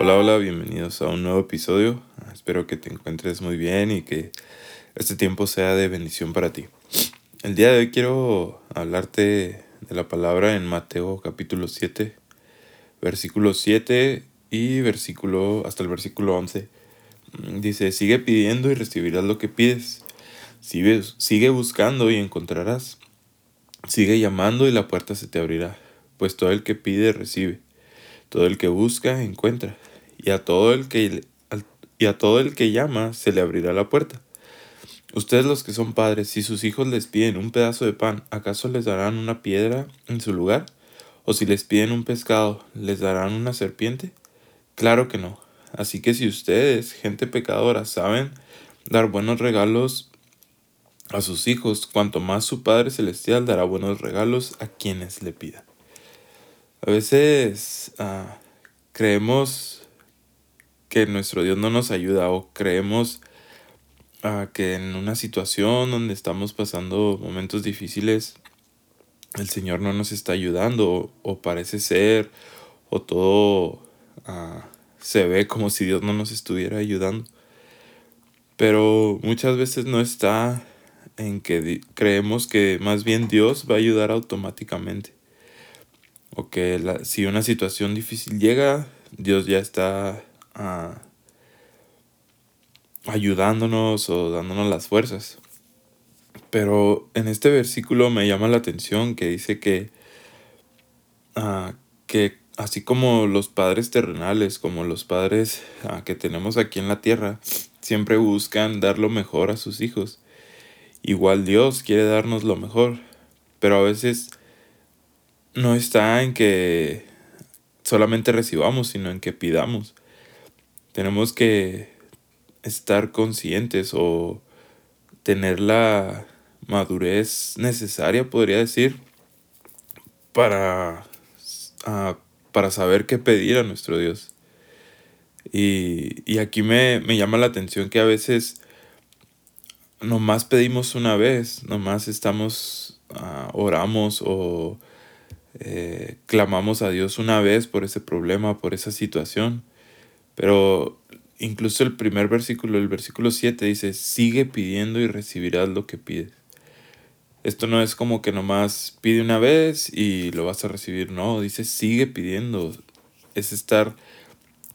Hola, hola, bienvenidos a un nuevo episodio. Espero que te encuentres muy bien y que este tiempo sea de bendición para ti. El día de hoy quiero hablarte de la palabra en Mateo capítulo 7, versículo 7 y versículo hasta el versículo 11. Dice, sigue pidiendo y recibirás lo que pides. Sigue, sigue buscando y encontrarás. Sigue llamando y la puerta se te abrirá, pues todo el que pide recibe todo el que busca, encuentra. Y a todo el que, y a todo el que llama, se le abrirá la puerta. Ustedes los que son padres, si sus hijos les piden un pedazo de pan, ¿acaso les darán una piedra en su lugar? ¿O si les piden un pescado, les darán una serpiente? Claro que no. Así que si ustedes, gente pecadora, saben dar buenos regalos a sus hijos, cuanto más su Padre Celestial dará buenos regalos a quienes le pidan. A veces ah, creemos que nuestro Dios no nos ayuda o creemos ah, que en una situación donde estamos pasando momentos difíciles, el Señor no nos está ayudando o, parece ser o todo ah, se ve como si Dios no nos estuviera ayudando. Pero muchas veces no está en que creemos que más bien Dios va a ayudar automáticamente o que si una situación difícil llega, Dios ya está ayudándonos o dándonos las fuerzas. Pero en este versículo me llama la atención que dice que, ah, que así como los padres terrenales, como los padres ah, que tenemos aquí en la tierra, siempre buscan dar lo mejor a sus hijos. Igual Dios quiere darnos lo mejor, pero a veces no está en que solamente recibamos, sino en que pidamos. Tenemos que estar conscientes o tener la madurez necesaria, podría decir, para, ah, para saber qué pedir a nuestro Dios. Y, aquí me, llama la atención que a veces nomás pedimos una vez, nomás estamos, uh, oramos o eh, clamamos a Dios una vez por ese problema, por esa situación. Pero incluso el primer versículo, el versículo 7 dice, sigue pidiendo y recibirás lo que pides. Esto no es como que nomás pide una vez y lo vas a recibir, no, dice sigue pidiendo. Es estar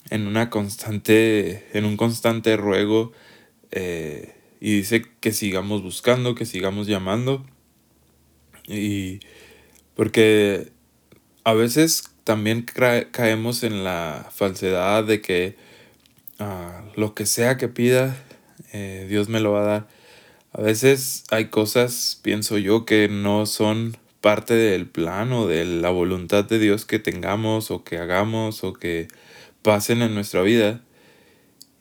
en una constante, en un constante ruego eh, y dice que sigamos buscando, que sigamos llamando. Y porque a veces también caemos en la falsedad de que ah, lo que sea que pida, eh, Dios me lo va a dar. A veces hay cosas, pienso yo, que no son parte del plan o de la voluntad de Dios que tengamos o que hagamos o que pasen en nuestra vida.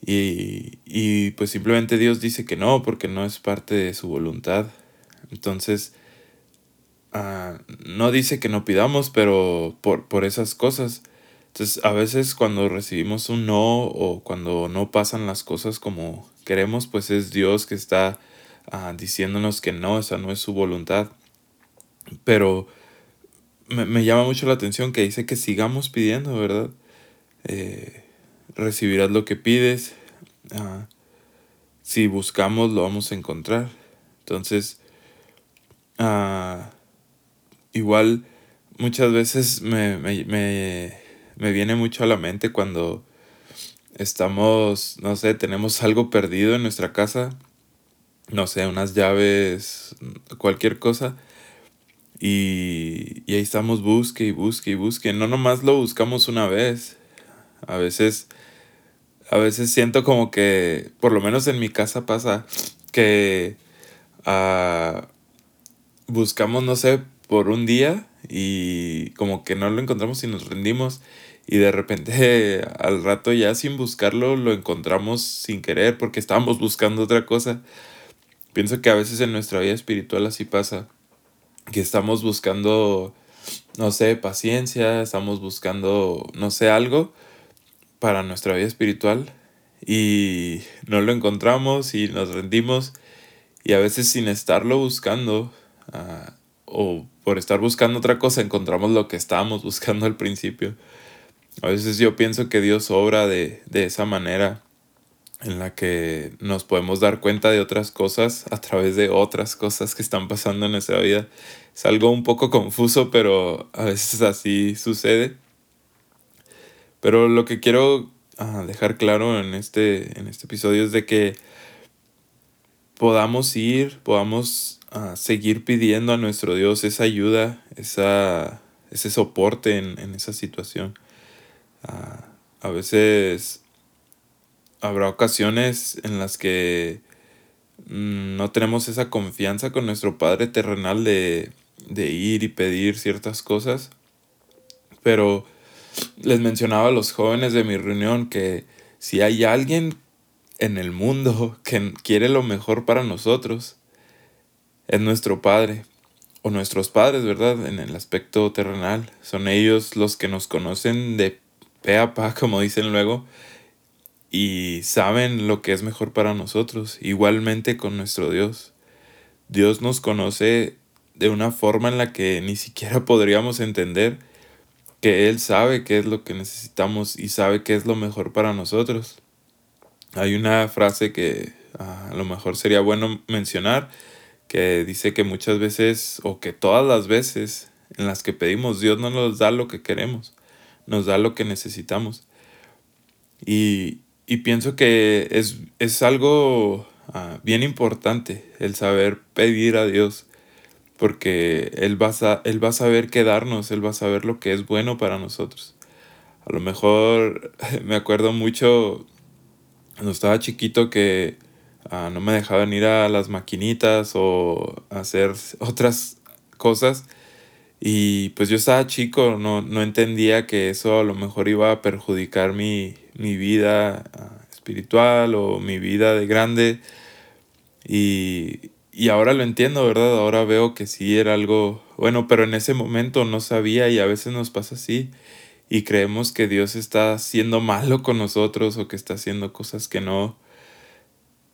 Y, y pues simplemente Dios dice que no, porque no es parte de su voluntad. Entonces, Ah, no dice que no pidamos, pero por, por esas cosas. Entonces, a veces cuando recibimos un no o cuando no pasan las cosas como queremos, pues es Dios que está ah, diciéndonos que no, esa no es su voluntad. Pero me, llama mucho la atención que dice que sigamos pidiendo, ¿verdad? Eh, recibirás lo que pides. Ah, si buscamos, lo vamos a encontrar. Entonces, igual muchas veces me, viene mucho a la mente cuando estamos, no sé, tenemos algo perdido en nuestra casa, no sé, unas llaves, cualquier cosa. Y, y, ahí estamos, busque y busque y busque. No nomás lo buscamos una vez. A veces, a veces siento como que, por lo menos en mi casa pasa, que uh, buscamos, no sé, por un día y como que no lo encontramos y nos rendimos y de repente al rato ya sin buscarlo lo encontramos sin querer porque estábamos buscando otra cosa. Pienso que a veces en nuestra vida espiritual así pasa, que estamos buscando, no sé, paciencia, estamos buscando, no sé, algo para nuestra vida espiritual y no lo encontramos y nos rendimos y a veces sin estarlo buscando, o por estar buscando otra cosa encontramos lo que estábamos buscando al principio. A veces yo pienso que Dios obra de, de esa manera en la que nos podemos dar cuenta de otras cosas a través de otras cosas que están pasando en nuestra vida. Es algo un poco confuso, pero a veces así sucede. Pero lo que quiero ah, dejar claro en este, en este episodio es de que podamos ir, podamos seguir pidiendo a nuestro Dios esa ayuda, esa, ese soporte en, en esa situación. Ah, a veces habrá ocasiones en las que mm, no tenemos esa confianza con nuestro Padre terrenal de, de ir y pedir ciertas cosas. Pero les mencionaba a los jóvenes de mi reunión que si hay alguien en el mundo que quiere lo mejor para nosotros, es nuestro Padre o nuestros padres, ¿verdad? En el aspecto terrenal. Son ellos los que nos conocen de pe a pa, como dicen luego, y saben lo que es mejor para nosotros, igualmente con nuestro Dios. Dios nos conoce de una forma en la que ni siquiera podríamos entender que Él sabe qué es lo que necesitamos y sabe qué es lo mejor para nosotros. Hay una frase que ah, a lo mejor sería bueno mencionar, que dice que muchas veces, o que todas las veces en las que pedimos, Dios no nos da lo que queremos, nos da lo que necesitamos. Y, y pienso que es, es algo ah, bien importante el saber pedir a Dios, porque él va, a, él va a saber qué darnos, Él va a saber lo que es bueno para nosotros. A lo mejor me acuerdo mucho cuando estaba chiquito que no me dejaban ir a las maquinitas o hacer otras cosas. Y pues yo estaba chico, no, no entendía que eso a lo mejor iba a perjudicar mi, mi vida ah, espiritual o mi vida de grande. Y, y ahora lo entiendo, ¿verdad? Ahora veo que sí era algo bueno, pero en ese momento no sabía y a veces nos pasa así y creemos que Dios está siendo malo con nosotros o que está haciendo cosas que no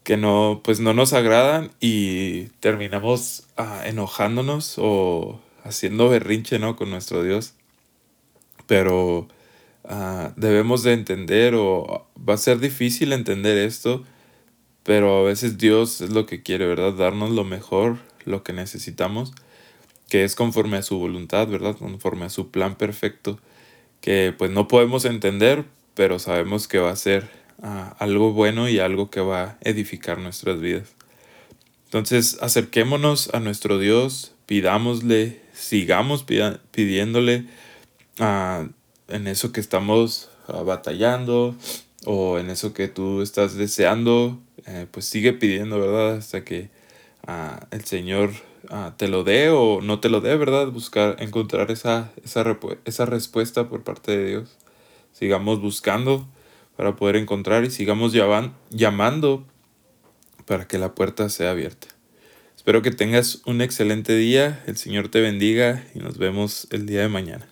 que no pues no nos agradan y terminamos ah, enojándonos o haciendo berrinche, ¿no? con nuestro Dios. Pero Ah, debemos de entender o va a ser difícil entender esto, pero a veces Dios es lo que quiere, ¿verdad? Darnos lo mejor, lo que necesitamos, que es conforme a su voluntad, ¿verdad? Conforme a su plan perfecto, que pues no podemos entender, pero sabemos que va a ser ah, algo bueno y algo que va a edificar nuestras vidas. Entonces acerquémonos a nuestro Dios, pidámosle, sigamos pidiéndole, a ah, en eso que estamos ah, batallando o en eso que tú estás deseando, eh, pues sigue pidiendo, ¿verdad? Hasta que ah, el Señor te lo dé o no te lo dé, ¿verdad? Buscar, encontrar esa, esa, esa respuesta por parte de Dios. Sigamos buscando para poder encontrar y sigamos llamando para que la puerta sea abierta. Espero que tengas un excelente día, el Señor te bendiga y nos vemos el día de mañana.